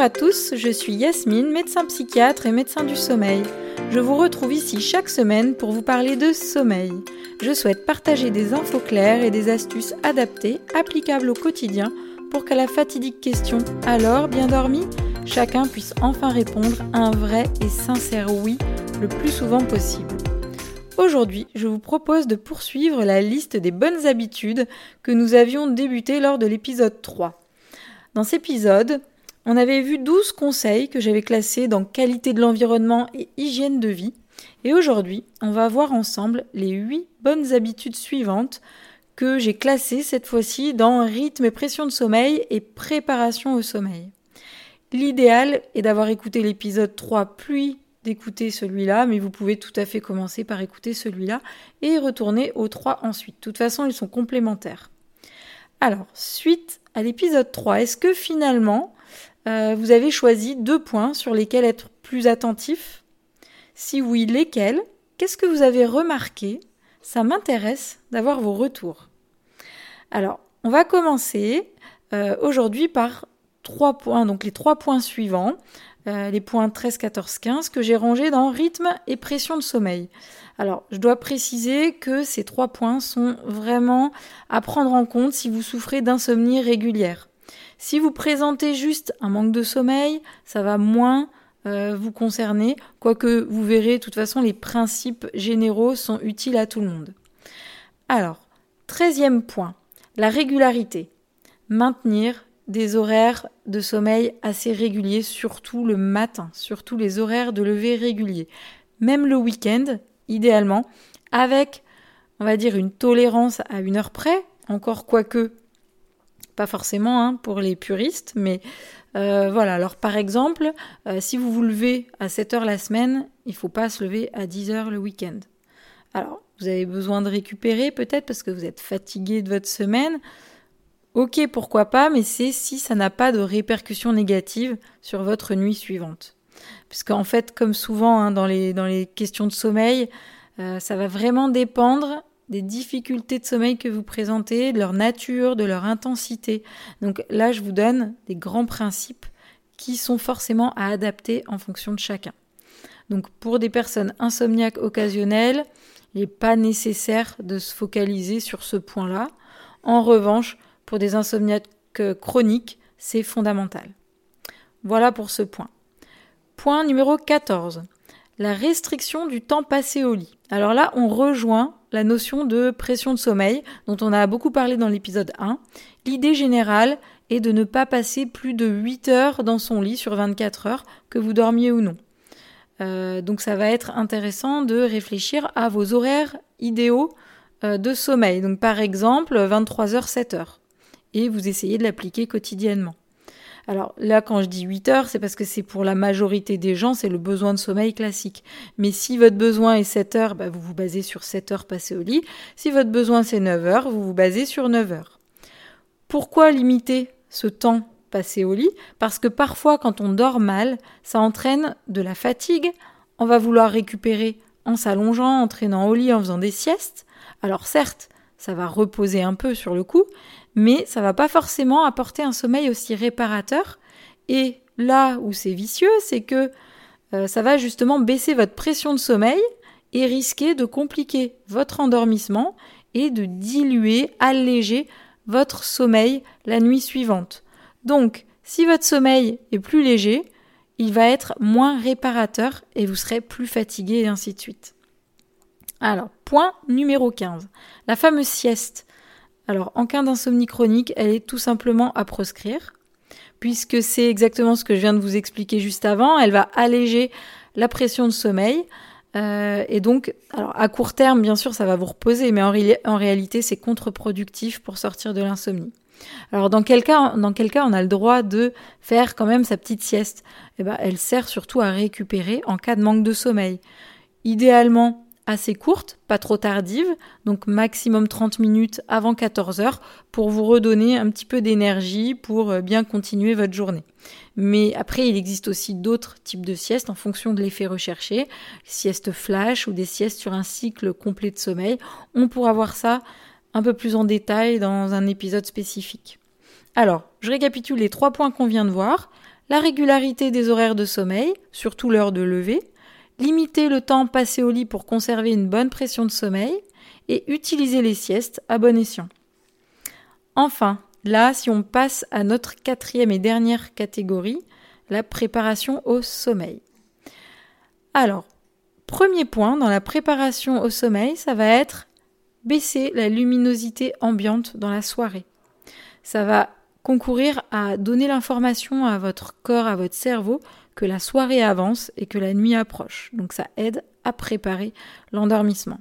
Bonjour à tous, je suis Yasmine, médecin psychiatre et médecin du sommeil. Je vous retrouve ici chaque semaine pour vous parler de sommeil. Je souhaite partager des infos claires et des astuces adaptées, applicables au quotidien, pour qu'à la fatidique question Alors, bien dormi? chacun puisse enfin répondre un vrai et sincère oui le plus souvent possible. Aujourd'hui, je vous propose de poursuivre la liste des bonnes habitudes que nous avions débuté lors de l'épisode 3. Dans cet épisode, on avait vu 12 conseils que j'avais classés dans qualité de l'environnement et hygiène de vie. Et aujourd'hui, on va voir ensemble les 8 bonnes habitudes suivantes que j'ai classées cette fois-ci dans rythme et pression de sommeil et préparation au sommeil. L'idéal est d'avoir écouté l'épisode 3 puis d'écouter celui-là, mais vous pouvez tout à fait commencer par écouter celui-là et retourner aux 3 ensuite. De toute façon, ils sont complémentaires. Alors, suite à l'épisode 3, est-ce que finalement euh, vous avez choisi deux points sur lesquels être plus attentif Si oui, lesquels? Qu'est-ce que vous avez remarqué? Ça m'intéresse d'avoir vos retours. Alors, on va commencer euh, aujourd'hui par trois points, donc les trois points suivants, euh, les points 13, 14, 15, que j'ai rangés dans rythme et pression de sommeil. Alors, je dois préciser que ces trois points sont vraiment à prendre en compte si vous souffrez d'insomnie régulière. Si vous présentez juste un manque de sommeil, ça va moins euh, vous concerner, quoique vous verrez, de toute façon, les principes généraux sont utiles à tout le monde. Alors, treizième point, la régularité. Maintenir des horaires de sommeil assez réguliers, surtout le matin, surtout les horaires de lever réguliers. Même le week-end, idéalement, avec, on va dire, une tolérance à une heure près, encore quoique pas forcément hein, pour les puristes, mais euh, voilà. Alors par exemple, euh, si vous vous levez à 7 heures la semaine, il faut pas se lever à 10 heures le week-end. Alors, vous avez besoin de récupérer peut-être parce que vous êtes fatigué de votre semaine. Ok, pourquoi pas, mais c'est si ça n'a pas de répercussions négatives sur votre nuit suivante. Puisqu'en fait, comme souvent hein, dans, les, dans les questions de sommeil, euh, ça va vraiment dépendre des difficultés de sommeil que vous présentez, de leur nature, de leur intensité. Donc là, je vous donne des grands principes qui sont forcément à adapter en fonction de chacun. Donc pour des personnes insomniaques occasionnelles, il n'est pas nécessaire de se focaliser sur ce point-là. En revanche, pour des insomniaques chroniques, c'est fondamental. Voilà pour ce point. Point numéro 14. La restriction du temps passé au lit. Alors là, on rejoint la notion de pression de sommeil dont on a beaucoup parlé dans l'épisode 1. L'idée générale est de ne pas passer plus de 8 heures dans son lit sur 24 heures, que vous dormiez ou non. Euh, donc ça va être intéressant de réfléchir à vos horaires idéaux euh, de sommeil. Donc par exemple 23 heures 7 heures. Et vous essayez de l'appliquer quotidiennement. Alors là, quand je dis 8 heures, c'est parce que c'est pour la majorité des gens, c'est le besoin de sommeil classique. Mais si votre besoin est 7 heures, bah, vous vous basez sur 7 heures passées au lit. Si votre besoin c'est 9 heures, vous vous basez sur 9 heures. Pourquoi limiter ce temps passé au lit? Parce que parfois, quand on dort mal, ça entraîne de la fatigue. On va vouloir récupérer en s'allongeant, en traînant au lit, en faisant des siestes. Alors certes, ça va reposer un peu sur le coup, mais ça va pas forcément apporter un sommeil aussi réparateur. Et là où c'est vicieux, c'est que euh, ça va justement baisser votre pression de sommeil et risquer de compliquer votre endormissement et de diluer, alléger votre sommeil la nuit suivante. Donc, si votre sommeil est plus léger, il va être moins réparateur et vous serez plus fatigué et ainsi de suite. Alors, point numéro 15. La fameuse sieste. Alors, en cas d'insomnie chronique, elle est tout simplement à proscrire, puisque c'est exactement ce que je viens de vous expliquer juste avant. Elle va alléger la pression de sommeil. Euh, et donc, alors à court terme, bien sûr, ça va vous reposer, mais en, réalité, c'est contre-productif pour sortir de l'insomnie. Alors, dans quel cas, dans quel on a le droit de faire quand même sa petite sieste? Eh ben, elle sert surtout à récupérer en cas de manque de sommeil. Idéalement, assez courte, pas trop tardive, donc maximum 30 minutes avant 14 heures pour vous redonner un petit peu d'énergie pour euh, bien continuer votre journée. Mais après, il existe aussi d'autres types de siestes en fonction de l'effet recherché, siestes flash ou des siestes sur un cycle complet de sommeil. On pourra voir ça un peu plus en détail dans un épisode spécifique. Alors, je récapitule les trois points qu'on vient de voir. la régularité des horaires de sommeil, surtout l'heure de lever, limiter le temps passé au lit pour conserver une bonne pression de sommeil, et utiliser les siestes à bon escient. Enfin, là, si on passe à notre quatrième et dernière catégorie, la préparation au sommeil. Alors, premier point dans la préparation au sommeil, ça va être baisser la luminosité ambiante dans la soirée. Ça va concourir à donner l'information à votre corps, à votre cerveau, que la soirée avance et que la nuit approche. Donc ça aide à préparer l'endormissement.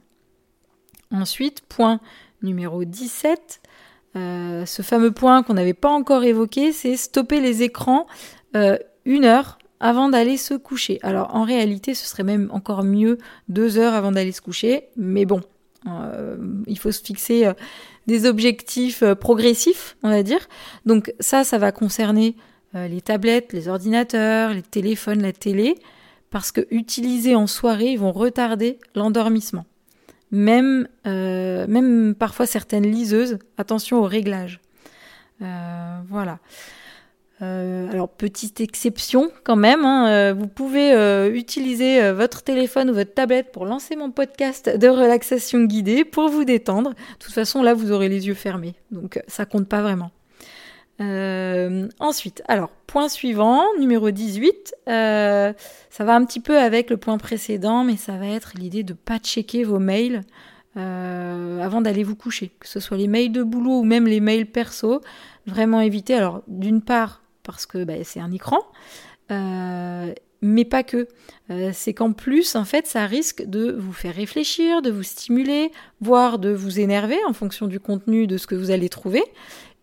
Ensuite, point numéro 17, euh, ce fameux point qu'on n'avait pas encore évoqué, c'est stopper les écrans euh, une heure avant d'aller se coucher. Alors en réalité, ce serait même encore mieux deux heures avant d'aller se coucher, mais bon, euh, il faut se fixer des objectifs progressifs, on va dire. Donc ça, ça va concerner les tablettes, les ordinateurs, les téléphones, la télé, parce que utilisés en soirée, ils vont retarder l'endormissement même, euh, même parfois certaines liseuses, attention au réglage. Euh, voilà. Euh, alors petite exception quand même, hein, vous pouvez utiliser votre téléphone ou votre tablette pour lancer mon podcast de relaxation guidée pour vous détendre. De toute façon là vous aurez les yeux fermés, donc ça compte pas vraiment. Euh, ensuite, alors, point suivant, numéro 18, euh, ça va un petit peu avec le point précédent, mais ça va être l'idée de ne pas checker vos mails euh, avant d'aller vous coucher, que ce soit les mails de boulot ou même les mails perso, vraiment éviter. Alors, d'une part, parce que bah, c'est un écran, mais pas que. c'est qu'en plus, en fait, ça risque de vous faire réfléchir, de vous stimuler, voire de vous énerver en fonction du contenu de ce que vous allez trouver.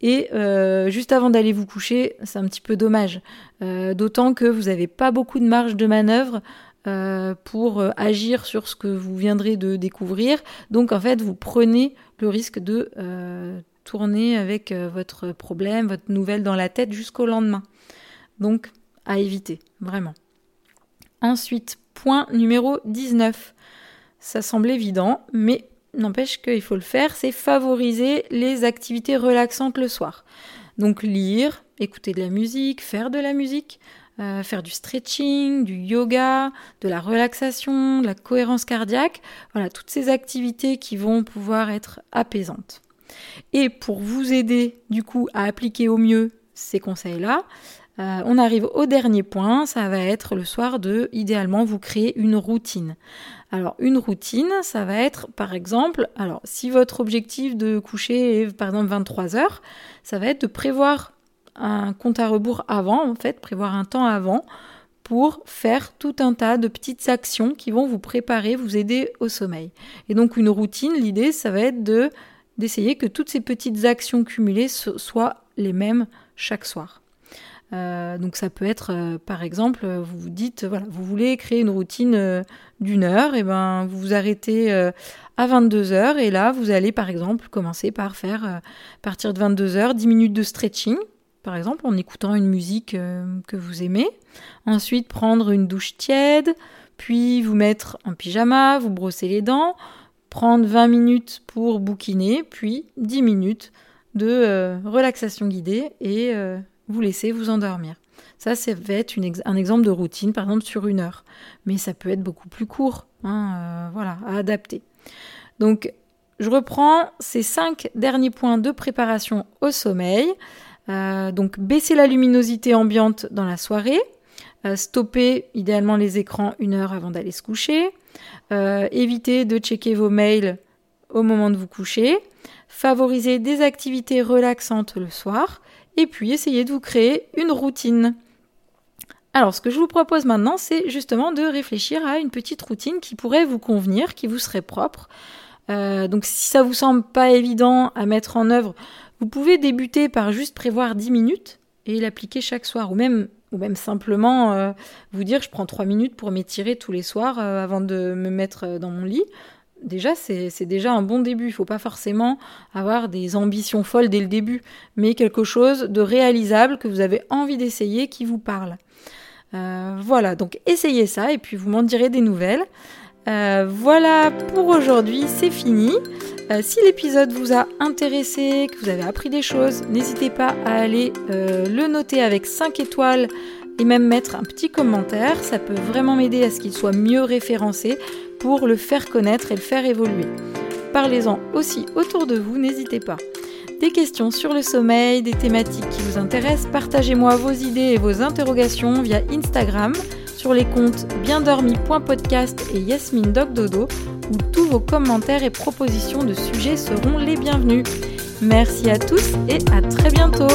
Et euh, juste avant d'aller vous coucher, c'est un petit peu dommage. Euh, d'autant que vous n'avez pas beaucoup de marge de manœuvre euh, pour agir sur ce que vous viendrez de découvrir. Donc en fait, vous prenez le risque de tourner avec votre problème, votre nouvelle dans la tête jusqu'au lendemain. Donc à éviter, vraiment. Ensuite, point numéro 19. Ça semble évident, mais n'empêche qu'il faut le faire, c'est favoriser les activités relaxantes le soir. Donc lire, écouter de la musique, faire de la musique, euh, faire du stretching, du yoga, de la relaxation, de la cohérence cardiaque, voilà, toutes ces activités qui vont pouvoir être apaisantes. Et pour vous aider du coup à appliquer au mieux ces conseils-là, euh, on arrive au dernier point, ça va être le soir de, idéalement, vous créer une routine. Alors, une routine, ça va être, par exemple, alors, si votre objectif de coucher est, par exemple, 23 heures, ça va être de prévoir un compte à rebours avant, en fait, prévoir un temps avant pour faire tout un tas de petites actions qui vont vous préparer, vous aider au sommeil. Et donc, une routine, l'idée, ça va être de d'essayer que toutes ces petites actions cumulées soient les mêmes chaque soir. Euh, donc ça peut être, euh, par exemple, vous vous dites, voilà, vous voulez créer une routine euh, d'une heure, et ben vous vous arrêtez à 22 heures, et là vous allez par exemple commencer par faire, à partir de 22 heures, 10 minutes de stretching, par exemple, en écoutant une musique que vous aimez. Ensuite, prendre une douche tiède, puis vous mettre en pyjama, vous brosser les dents, prendre 20 minutes pour bouquiner, puis 10 minutes de relaxation guidée et vous laissez vous endormir. Ça, ça va être un exemple de routine, par exemple sur une heure. Mais ça peut être beaucoup plus court, hein, euh, voilà, à adapter. Donc, je reprends ces cinq derniers points de préparation au sommeil. Euh, donc, baisser la luminosité ambiante dans la soirée, euh, stopper idéalement les écrans une heure avant d'aller se coucher, éviter de checker vos mails au moment de vous coucher, favoriser des activités relaxantes le soir, et puis essayez de vous créer une routine. Alors ce que je vous propose maintenant, c'est justement de réfléchir à une petite routine qui pourrait vous convenir, qui vous serait propre. Euh, donc si ça vous semble pas évident à mettre en œuvre, vous pouvez débuter par juste prévoir 10 minutes et l'appliquer chaque soir, ou même, ou même simplement euh, vous dire je prends 3 minutes pour m'étirer tous les soirs euh, avant de me mettre dans mon lit déjà, c'est déjà un bon début. Il ne faut pas forcément avoir des ambitions folles dès le début, mais quelque chose de réalisable que vous avez envie d'essayer, qui vous parle. Euh, voilà, donc essayez ça et puis vous m'en direz des nouvelles. Euh, voilà pour aujourd'hui, c'est fini. Euh, si l'épisode vous a intéressé, que vous avez appris des choses, n'hésitez pas à aller le noter avec 5 étoiles et même mettre un petit commentaire, ça peut vraiment m'aider à ce qu'il soit mieux référencé pour le faire connaître et le faire évoluer. Parlez-en aussi autour de vous, n'hésitez pas. Des questions sur le sommeil, des thématiques qui vous intéressent, partagez-moi vos idées et vos interrogations via Instagram sur les comptes biendormi.podcast et Yasmine Dodo où tous vos commentaires et propositions de sujets seront les bienvenus. Merci à tous et à très bientôt